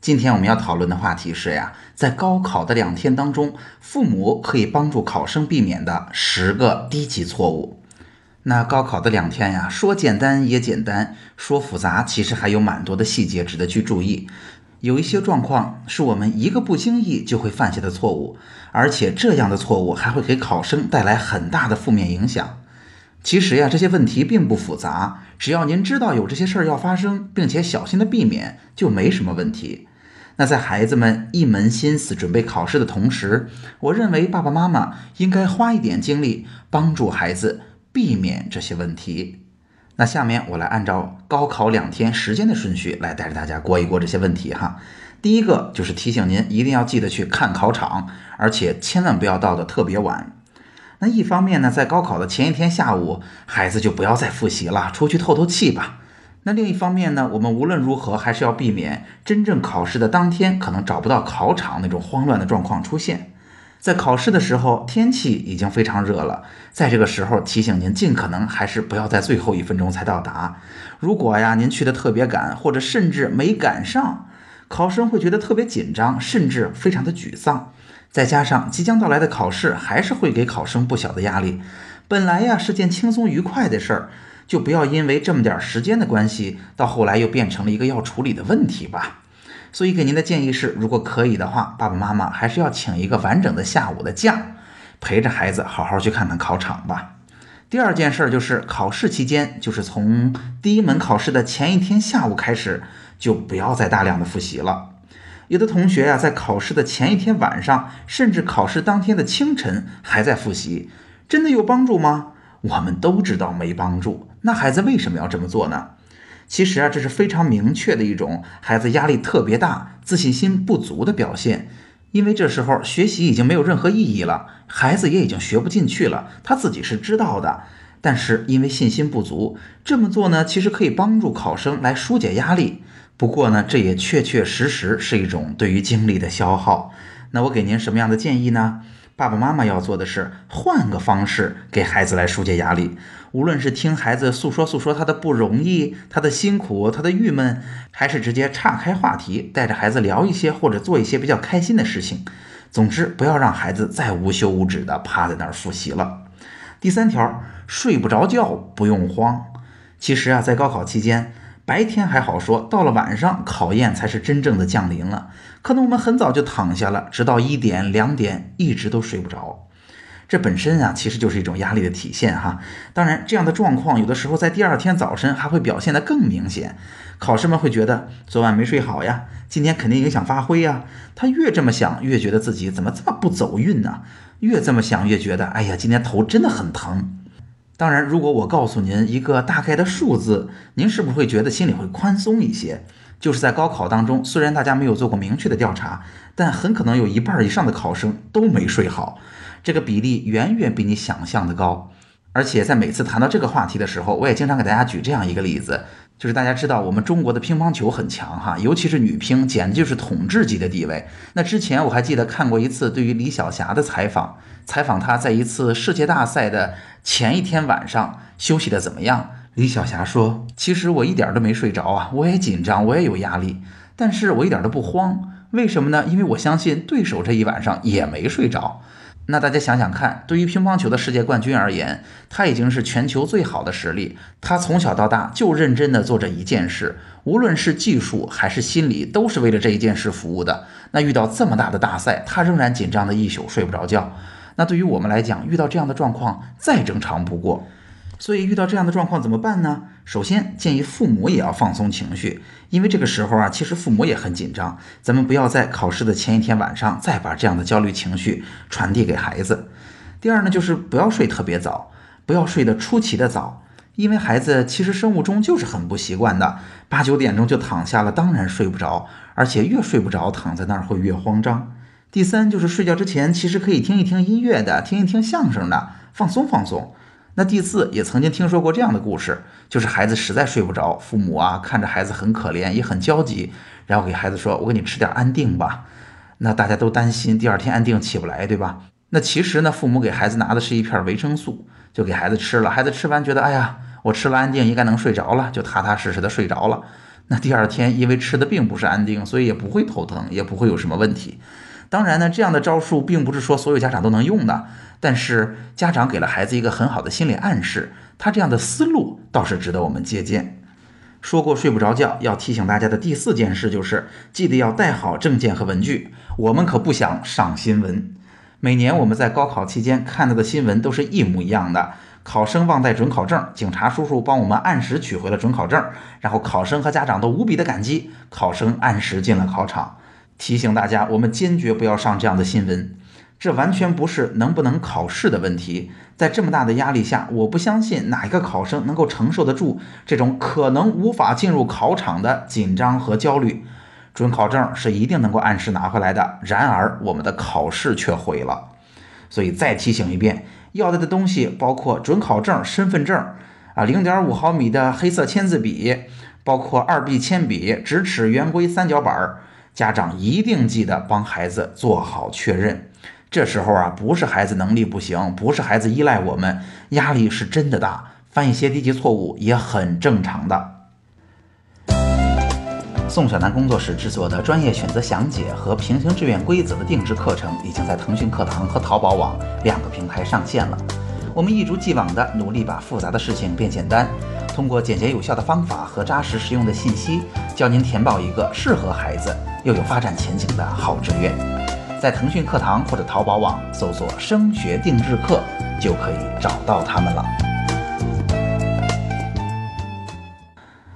今天我们要讨论的话题是呀，在高考的两天当中，父母可以帮助考生避免的十个低级错误。那高考的两天呀，说简单也简单，说复杂其实还有蛮多的细节值得去注意。有一些状况是我们一个不经意就会犯下的错误，而且这样的错误还会给考生带来很大的负面影响。其实呀，这些问题并不复杂，只要您知道有这些事儿要发生，并且小心的避免，就没什么问题。那在孩子们一门心思准备考试的同时，我认为爸爸妈妈应该花一点精力帮助孩子避免这些问题。那下面我来按照高考两天时间的顺序来带着大家过一过这些问题哈。第一个就是提醒您一定要记得去看考场，而且千万不要到的特别晚。那一方面呢，在高考的前一天下午，孩子就不要再复习了，出去透透气吧。那另一方面呢，我们无论如何还是要避免真正考试的当天可能找不到考场那种慌乱的状况出现。在考试的时候，天气已经非常热了，在这个时候提醒您，尽可能还是不要在最后一分钟才到达。如果呀您去的特别赶，或者甚至没赶上，考生会觉得特别紧张，甚至非常的沮丧。再加上即将到来的考试，还是会给考生不小的压力。本来呀是件轻松愉快的事儿。就不要因为这么点时间的关系，到后来又变成了一个要处理的问题吧。所以给您的建议是，如果可以的话，爸爸妈妈还是要请一个完整的下午的假，陪着孩子好好去看看考场吧。第二件事就是考试期间，就是从第一门考试的前一天下午开始，就不要再大量的复习了。有的同学呀，在考试的前一天晚上，甚至考试当天的清晨还在复习，真的有帮助吗？我们都知道没帮助。那孩子为什么要这么做呢？其实啊，这是非常明确的一种孩子压力特别大、自信心不足的表现。因为这时候学习已经没有任何意义了，孩子也已经学不进去了，他自己是知道的。但是因为信心不足，这么做呢，其实可以帮助考生来疏解压力。不过呢，这也确确实实是一种对于精力的消耗。那我给您什么样的建议呢？爸爸妈妈要做的是换个方式给孩子来疏解压力，无论是听孩子诉说诉说他的不容易、他的辛苦、他的郁闷，还是直接岔开话题，带着孩子聊一些或者做一些比较开心的事情。总之，不要让孩子再无休无止的趴在那儿复习了。第三条，睡不着觉不用慌。其实啊，在高考期间。白天还好说，到了晚上，考验才是真正的降临了。可能我们很早就躺下了，直到一点、两点，一直都睡不着。这本身啊，其实就是一种压力的体现哈。当然，这样的状况有的时候在第二天早晨还会表现得更明显。考生们会觉得昨晚没睡好呀，今天肯定影响发挥呀。他越这么想，越觉得自己怎么这么不走运呢？越这么想，越觉得哎呀，今天头真的很疼。当然，如果我告诉您一个大概的数字，您是不是会觉得心里会宽松一些？就是在高考当中，虽然大家没有做过明确的调查，但很可能有一半以上的考生都没睡好，这个比例远远比你想象的高。而且在每次谈到这个话题的时候，我也经常给大家举这样一个例子。就是大家知道我们中国的乒乓球很强哈，尤其是女乒，简直就是统治级的地位。那之前我还记得看过一次对于李晓霞的采访，采访她在一次世界大赛的前一天晚上休息的怎么样。李晓霞说：“其实我一点都没睡着啊，我也紧张，我也有压力，但是我一点都不慌。为什么呢？因为我相信对手这一晚上也没睡着。”那大家想想看，对于乒乓球的世界冠军而言，他已经是全球最好的实力。他从小到大就认真的做这一件事，无论是技术还是心理，都是为了这一件事服务的。那遇到这么大的大赛，他仍然紧张的一宿睡不着觉。那对于我们来讲，遇到这样的状况再正常不过。所以遇到这样的状况怎么办呢？首先建议父母也要放松情绪，因为这个时候啊，其实父母也很紧张。咱们不要在考试的前一天晚上再把这样的焦虑情绪传递给孩子。第二呢，就是不要睡特别早，不要睡得出奇的早，因为孩子其实生物钟就是很不习惯的，八九点钟就躺下了，当然睡不着，而且越睡不着，躺在那儿会越慌张。第三就是睡觉之前其实可以听一听音乐的，听一听相声的，放松放松。那第四也曾经听说过这样的故事，就是孩子实在睡不着，父母啊看着孩子很可怜，也很焦急，然后给孩子说：“我给你吃点安定吧。”那大家都担心第二天安定起不来，对吧？那其实呢，父母给孩子拿的是一片维生素，就给孩子吃了。孩子吃完觉得：“哎呀，我吃了安定，应该能睡着了。”就踏踏实实的睡着了。那第二天因为吃的并不是安定，所以也不会头疼，也不会有什么问题。当然呢，这样的招数并不是说所有家长都能用的，但是家长给了孩子一个很好的心理暗示，他这样的思路倒是值得我们借鉴。说过睡不着觉，要提醒大家的第四件事就是，记得要带好证件和文具。我们可不想上新闻。每年我们在高考期间看到的新闻都是一模一样的：考生忘带准考证，警察叔叔帮我们按时取回了准考证，然后考生和家长都无比的感激，考生按时进了考场。提醒大家，我们坚决不要上这样的新闻。这完全不是能不能考试的问题。在这么大的压力下，我不相信哪一个考生能够承受得住这种可能无法进入考场的紧张和焦虑。准考证是一定能够按时拿回来的，然而我们的考试却毁了。所以再提醒一遍，要带的东西包括准考证、身份证啊，零点五毫米的黑色签字笔，包括二 B 铅笔、直尺圆规三角板儿。家长一定记得帮孩子做好确认。这时候啊，不是孩子能力不行，不是孩子依赖我们，压力是真的大，犯一些低级错误也很正常的。宋小楠工作室制作的专业选择详解和平行志愿规则的定制课程，已经在腾讯课堂和淘宝网两个平台上线了。我们一如既往的努力把复杂的事情变简单。通过简洁有效的方法和扎实实用的信息，教您填报一个适合孩子又有发展前景的好志愿。在腾讯课堂或者淘宝网搜索“升学定制课”，就可以找到他们了。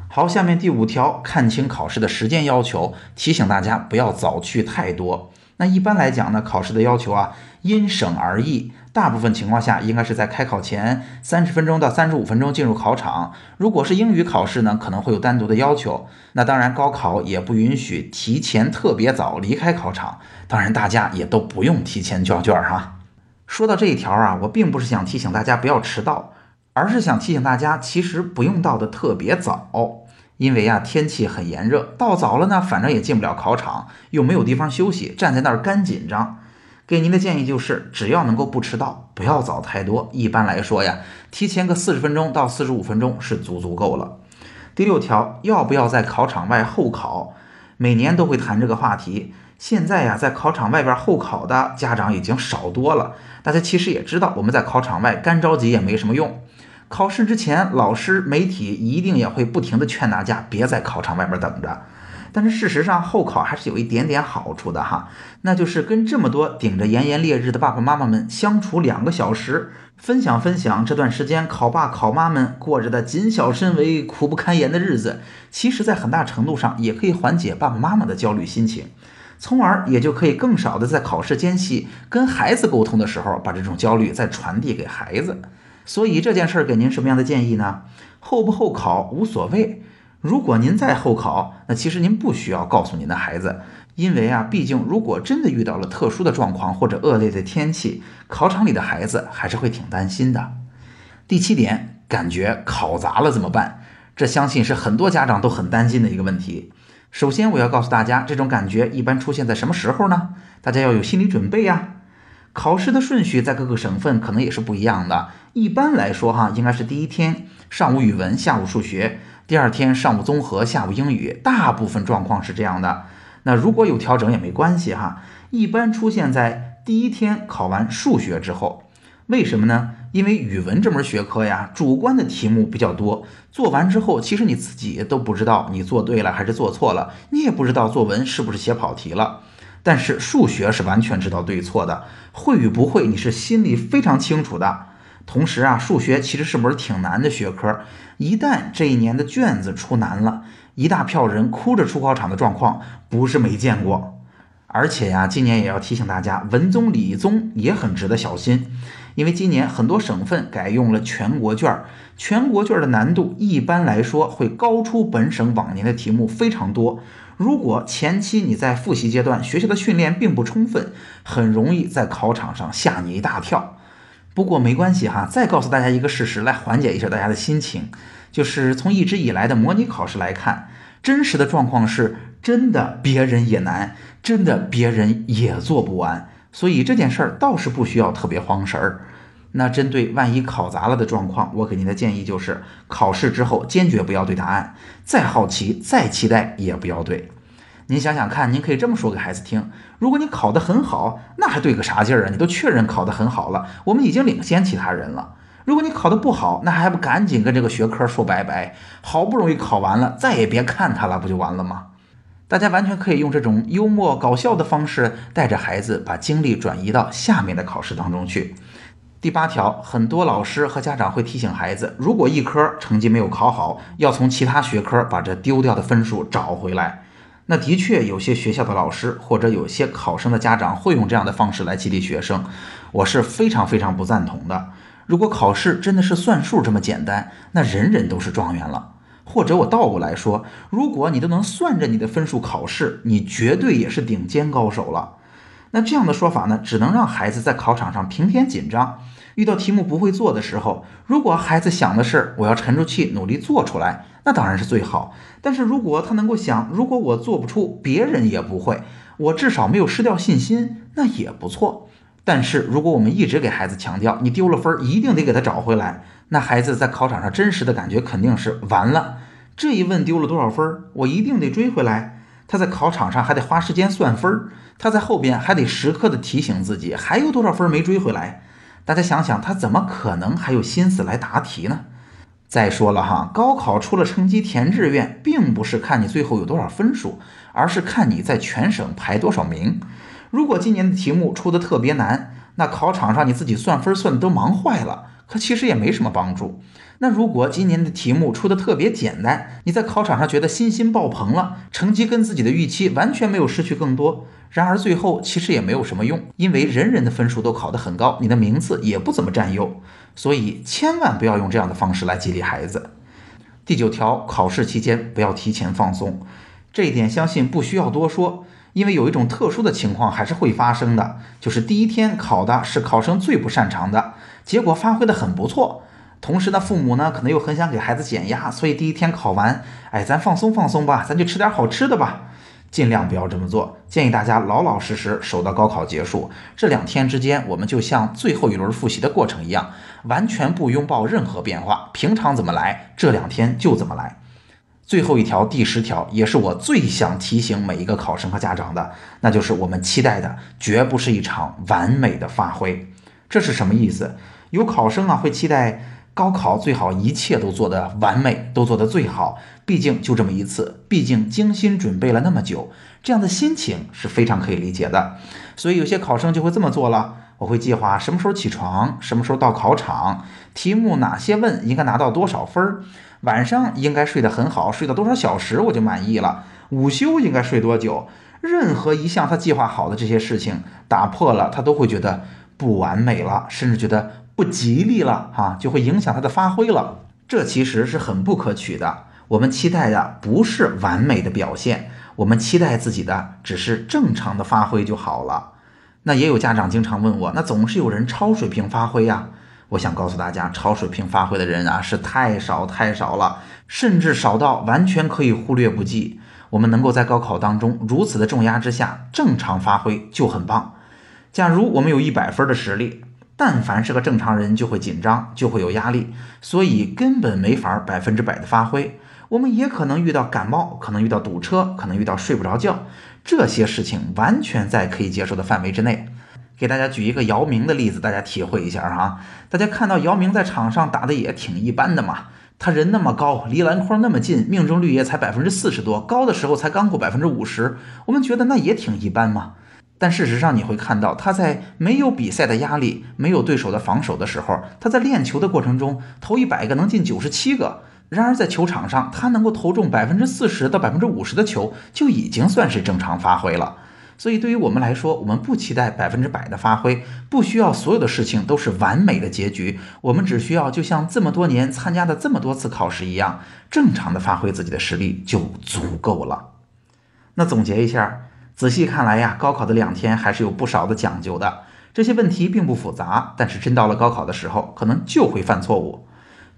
好，下面第五条，看清考试的时间要求，提醒大家不要早去太多。那一般来讲呢，考试的要求啊，因省而异。大部分情况下，应该是在开考前三十分钟到三十五分钟进入考场。如果是英语考试呢，可能会有单独的要求。那当然，高考也不允许提前特别早离开考场。当然，大家也都不用提前交卷哈。说到这一条啊，我并不是想提醒大家不要迟到，而是想提醒大家，其实不用到的特别早，因为啊天气很炎热，到早了呢，反正也进不了考场，又没有地方休息，站在那儿干紧张。给您的建议就是，只要能够不迟到，不要早太多。一般来说呀，提前个四十分钟到四十五分钟是足足够了。第六条，要不要在考场外候考？每年都会谈这个话题。现在呀，在考场外边候考的家长已经少多了。大家其实也知道，我们在考场外干着急也没什么用。考试之前，老师、媒体一定也会不停的劝大家别在考场外边等着。但是事实上，候考还是有一点点好处的哈，那就是跟这么多顶着炎炎烈日的爸爸妈妈们相处两个小时，分享分享这段时间考爸考妈们过着的谨小慎微、苦不堪言的日子，其实，在很大程度上也可以缓解爸爸妈妈的焦虑心情，从而也就可以更少的在考试间隙跟孩子沟通的时候，把这种焦虑再传递给孩子。所以这件事儿给您什么样的建议呢？候不候考无所谓。如果您在候考，那其实您不需要告诉您的孩子，因为啊，毕竟如果真的遇到了特殊的状况或者恶劣的天气，考场里的孩子还是会挺担心的。第七点，感觉考砸了怎么办？这相信是很多家长都很担心的一个问题。首先，我要告诉大家，这种感觉一般出现在什么时候呢？大家要有心理准备呀。考试的顺序在各个省份可能也是不一样的。一般来说，哈，应该是第一天上午语文，下午数学。第二天上午综合，下午英语，大部分状况是这样的。那如果有调整也没关系哈。一般出现在第一天考完数学之后，为什么呢？因为语文这门学科呀，主观的题目比较多，做完之后其实你自己都不知道你做对了还是做错了，你也不知道作文是不是写跑题了。但是数学是完全知道对错的，会与不会你是心里非常清楚的。同时啊，数学其实是门挺难的学科。一旦这一年的卷子出难了，一大票人哭着出考场的状况不是没见过。而且呀，今年也要提醒大家，文综、理综也很值得小心，因为今年很多省份改用了全国卷，全国卷的难度一般来说会高出本省往年的题目非常多。如果前期你在复习阶段学校的训练并不充分，很容易在考场上吓你一大跳。不过没关系哈，再告诉大家一个事实来缓解一下大家的心情，就是从一直以来的模拟考试来看，真实的状况是真的别人也难，真的别人也做不完。所以这件事儿倒是不需要特别慌神儿。那针对万一考砸了的状况，我给您的建议就是：考试之后坚决不要对答案，再好奇、再期待也不要对。您想想看，您可以这么说给孩子听：如果你考得很好，那还对个啥劲儿啊？你都确认考得很好了，我们已经领先其他人了。如果你考得不好，那还不赶紧跟这个学科说拜拜？好不容易考完了，再也别看它了，不就完了吗？大家完全可以用这种幽默搞笑的方式，带着孩子把精力转移到下面的考试当中去。第八条，很多老师和家长会提醒孩子，如果一科成绩没有考好，要从其他学科把这丢掉的分数找回来。那的确，有些学校的老师或者有些考生的家长会用这样的方式来激励学生，我是非常非常不赞同的。如果考试真的是算数这么简单，那人人都是状元了。或者我倒过来说，如果你都能算着你的分数考试，你绝对也是顶尖高手了。那这样的说法呢，只能让孩子在考场上平添紧张。遇到题目不会做的时候，如果孩子想的是我要沉住气努力做出来，那当然是最好。但是如果他能够想，如果我做不出，别人也不会，我至少没有失掉信心，那也不错。但是如果我们一直给孩子强调你丢了分一定得给他找回来，那孩子在考场上真实的感觉肯定是完了。这一问丢了多少分，我一定得追回来。他在考场上还得花时间算分儿，他在后边还得时刻的提醒自己还有多少分没追回来。大家想想，他怎么可能还有心思来答题呢？再说了哈，高考出了成绩填志愿，并不是看你最后有多少分数，而是看你在全省排多少名。如果今年的题目出的特别难，那考场上你自己算分算的都忙坏了，它其实也没什么帮助。那如果今年的题目出的特别简单，你在考场上觉得信心爆棚了，成绩跟自己的预期完全没有失去更多，然而最后其实也没有什么用，因为人人的分数都考得很高，你的名次也不怎么占优，所以千万不要用这样的方式来激励孩子。第九条，考试期间不要提前放松，这一点相信不需要多说，因为有一种特殊的情况还是会发生的，就是第一天考的是考生最不擅长的，结果发挥的很不错。同时呢，父母呢可能又很想给孩子减压，所以第一天考完，哎，咱放松放松吧，咱就吃点好吃的吧，尽量不要这么做。建议大家老老实实守到高考结束这两天之间，我们就像最后一轮复习的过程一样，完全不拥抱任何变化，平常怎么来，这两天就怎么来。最后一条，第十条，也是我最想提醒每一个考生和家长的，那就是我们期待的绝不是一场完美的发挥。这是什么意思？有考生啊会期待。高考最好一切都做得完美，都做得最好。毕竟就这么一次，毕竟精心准备了那么久，这样的心情是非常可以理解的。所以有些考生就会这么做了：我会计划什么时候起床，什么时候到考场，题目哪些问，应该拿到多少分儿，晚上应该睡得很好，睡到多少小时我就满意了。午休应该睡多久？任何一项他计划好的这些事情打破了，他都会觉得不完美了，甚至觉得。不吉利了哈，就会影响他的发挥了。这其实是很不可取的。我们期待的不是完美的表现，我们期待自己的只是正常的发挥就好了。那也有家长经常问我，那总是有人超水平发挥呀？我想告诉大家，超水平发挥的人啊是太少太少了，甚至少到完全可以忽略不计。我们能够在高考当中如此的重压之下正常发挥就很棒。假如我们有一百分的实力。但凡是个正常人，就会紧张，就会有压力，所以根本没法百分之百的发挥。我们也可能遇到感冒，可能遇到堵车，可能遇到睡不着觉，这些事情完全在可以接受的范围之内。给大家举一个姚明的例子，大家体会一下哈。大家看到姚明在场上打的也挺一般的嘛，他人那么高，离篮筐那么近，命中率也才百分之四十多，高的时候才刚过百分之五十，我们觉得那也挺一般嘛。但事实上，你会看到他在没有比赛的压力、没有对手的防守的时候，他在练球的过程中投一百个能进九十七个。然而在球场上，他能够投中百分之四十到百分之五十的球，就已经算是正常发挥了。所以对于我们来说，我们不期待百分之百的发挥，不需要所有的事情都是完美的结局。我们只需要就像这么多年参加的这么多次考试一样，正常的发挥自己的实力就足够了。那总结一下，仔细看来呀，高考的两天还是有不少的讲究的。这些问题并不复杂，但是真到了高考的时候，可能就会犯错误。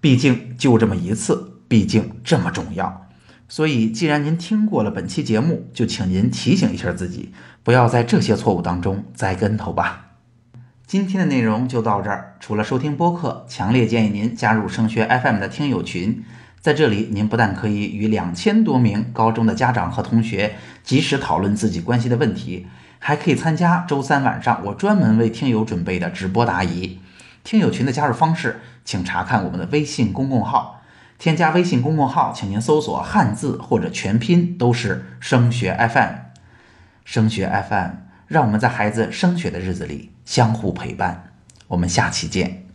毕竟就这么一次，毕竟这么重要。所以，既然您听过了本期节目，就请您提醒一下自己，不要在这些错误当中栽跟头吧。今天的内容就到这儿。除了收听播客，强烈建议您加入升学 FM 的听友群。在这里，您不但可以与两千多名高中的家长和同学及时讨论自己关心的问题，还可以参加周三晚上我专门为听友准备的直播答疑。听友群的加入方式，请查看我们的微信公共号。添加微信公众号，请您搜索汉字或者全拼，都是升学 FM。升学 FM，让我们在孩子升学的日子里相互陪伴。我们下期见。